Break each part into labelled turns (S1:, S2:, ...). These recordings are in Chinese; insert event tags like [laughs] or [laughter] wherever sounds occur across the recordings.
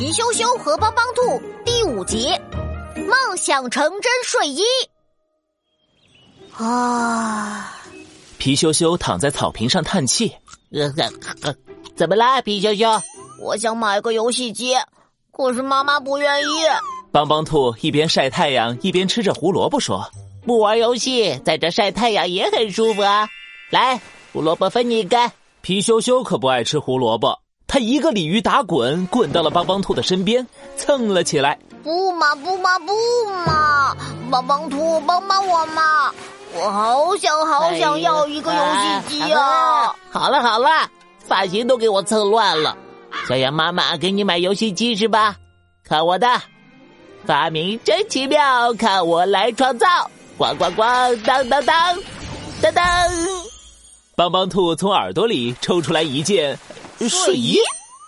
S1: 皮羞羞和帮帮兔第五集《梦想成真睡衣》啊！
S2: 皮羞羞躺在草坪上叹气：“
S3: 怎么啦，皮羞羞？
S1: 我想买个游戏机，可是妈妈不愿意。”
S2: 帮帮兔一边晒太阳一边吃着胡萝卜说：“
S3: 不玩游戏，在这晒太阳也很舒服啊！来，胡萝卜分你一根。”
S2: 皮羞羞可不爱吃胡萝卜。他一个鲤鱼打滚，滚到了帮帮兔的身边，蹭了起来。
S1: 不嘛不嘛不嘛！帮帮兔，帮帮我嘛！我好想好想要一个游戏机啊！
S3: 好了好了，发型都给我蹭乱了。小羊妈妈给你买游戏机是吧？看我的，发明真奇妙，看我来创造！咣咣咣，当当当，当当！
S2: 帮帮兔从耳朵里抽出来一件。睡衣，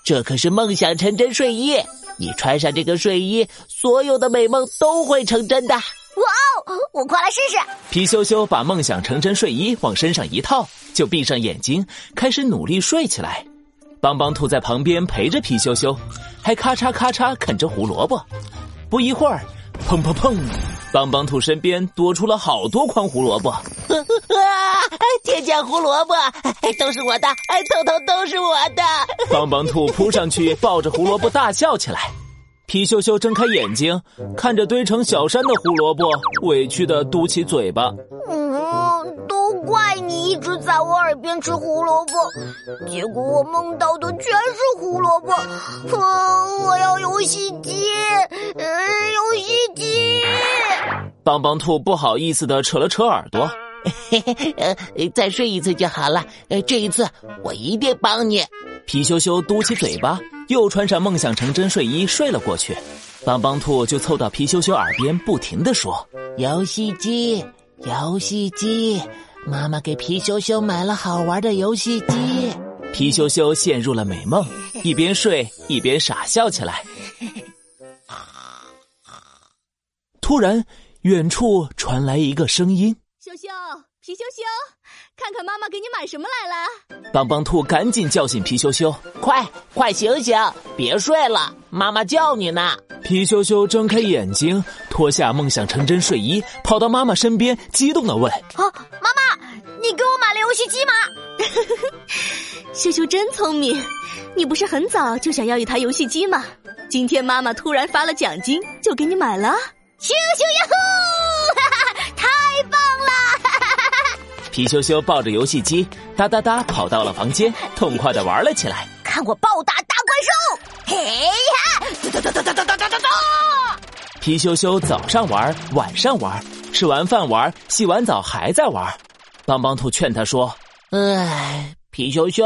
S3: 这可是梦想成真睡衣！你穿上这个睡衣，所有的美梦都会成真的。哇
S1: 哦，我快来试试！
S2: 皮羞羞把梦想成真睡衣往身上一套，就闭上眼睛，开始努力睡起来。帮帮兔在旁边陪着皮羞羞，还咔嚓咔嚓啃着胡萝卜。不一会儿，砰砰砰！帮帮兔身边多出了好多筐胡萝卜，啊！
S3: 天降胡萝卜，都是我的，哎，统统都是我的。[laughs]
S2: 帮帮兔扑上去抱着胡萝卜大笑起来。皮羞羞睁开眼睛，看着堆成小山的胡萝卜，委屈的嘟起嘴巴。
S1: 嗯，都怪你一直在我耳边吃胡萝卜，结果我梦到的全是胡萝卜。嗯，我要游戏机，嗯，游戏机。
S2: 帮帮兔不好意思的扯了扯耳朵，[laughs]
S3: 呃，再睡一次就好了。呃，这一次我一定帮你。
S2: 皮羞羞嘟起嘴巴，又穿上梦想成真睡衣睡了过去。帮帮兔就凑到皮羞羞耳边，不停的说：“
S3: 游戏机，游戏机，妈妈给皮羞羞买了好玩的游戏机。”
S2: 皮羞羞陷入了美梦，一边睡一边傻笑起来。[laughs] 突然。远处传来一个声音：“
S4: 羞羞，皮羞羞，看看妈妈给你买什么来了。”
S2: 帮帮兔赶紧叫醒皮羞羞：“
S3: 快快醒醒，别睡了，妈妈叫你呢。”
S2: 皮羞羞睁开眼睛，脱下梦想成真睡衣，跑到妈妈身边，激动的问：“
S1: 啊，妈妈，你给我买了游戏机吗？” [laughs]
S4: 羞羞真聪明，你不是很早就想要一台游戏机吗？今天妈妈突然发了奖金，就给你买了。
S1: 羞羞呀呼！[laughs] 太棒了！[laughs]
S2: 皮羞羞抱着游戏机，哒哒哒跑到了房间，痛快的玩了起来。
S1: 看我暴打大怪兽！嘿呀！哒哒哒哒哒哒哒哒哒！
S2: 皮羞羞早上玩，晚上玩，吃完饭玩，洗完澡还在玩。帮帮兔劝他说：“
S3: 哎，皮羞羞，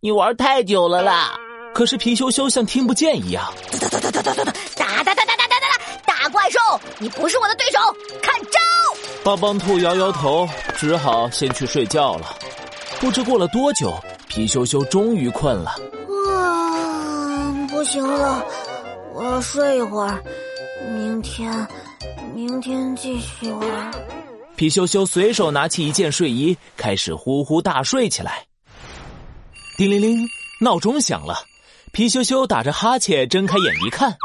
S3: 你玩太久了啦！” [laughs]
S2: 可是皮羞羞像听不见一样。
S1: 哒哒哒哒哒哒哒！哒哒哒哒哒哒哒！大怪兽，你不是我的对手，看招！
S2: 帮帮兔摇摇头，只好先去睡觉了。不知过了多久，皮羞羞终于困了。
S1: 啊，不行了，我要睡一会儿，明天，明天继续玩。
S2: 皮羞羞随手拿起一件睡衣，开始呼呼大睡起来。叮铃铃，闹钟响了。皮羞羞打着哈欠，睁开眼一看，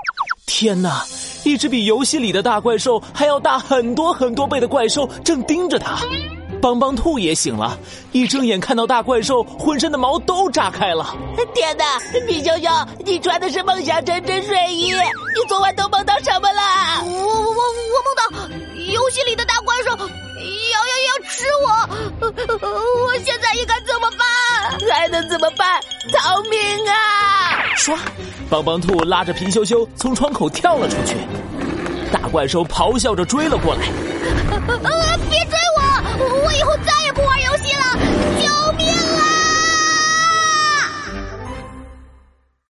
S2: 天哪！一只比游戏里的大怪兽还要大很多很多倍的怪兽正盯着他，邦邦兔也醒了，一睁眼看到大怪兽，浑身的毛都炸开了。
S3: 天哪，米熊熊，你穿的是梦想成真睡衣，你昨晚都梦到什么了？
S1: 我我我我梦到游戏里的大怪兽要要要吃我，我现在应该怎么办？
S3: 还能怎么办？逃命啊！
S2: 唰。帮帮兔拉着皮羞羞从窗口跳了出去，大怪兽咆哮着追了过来。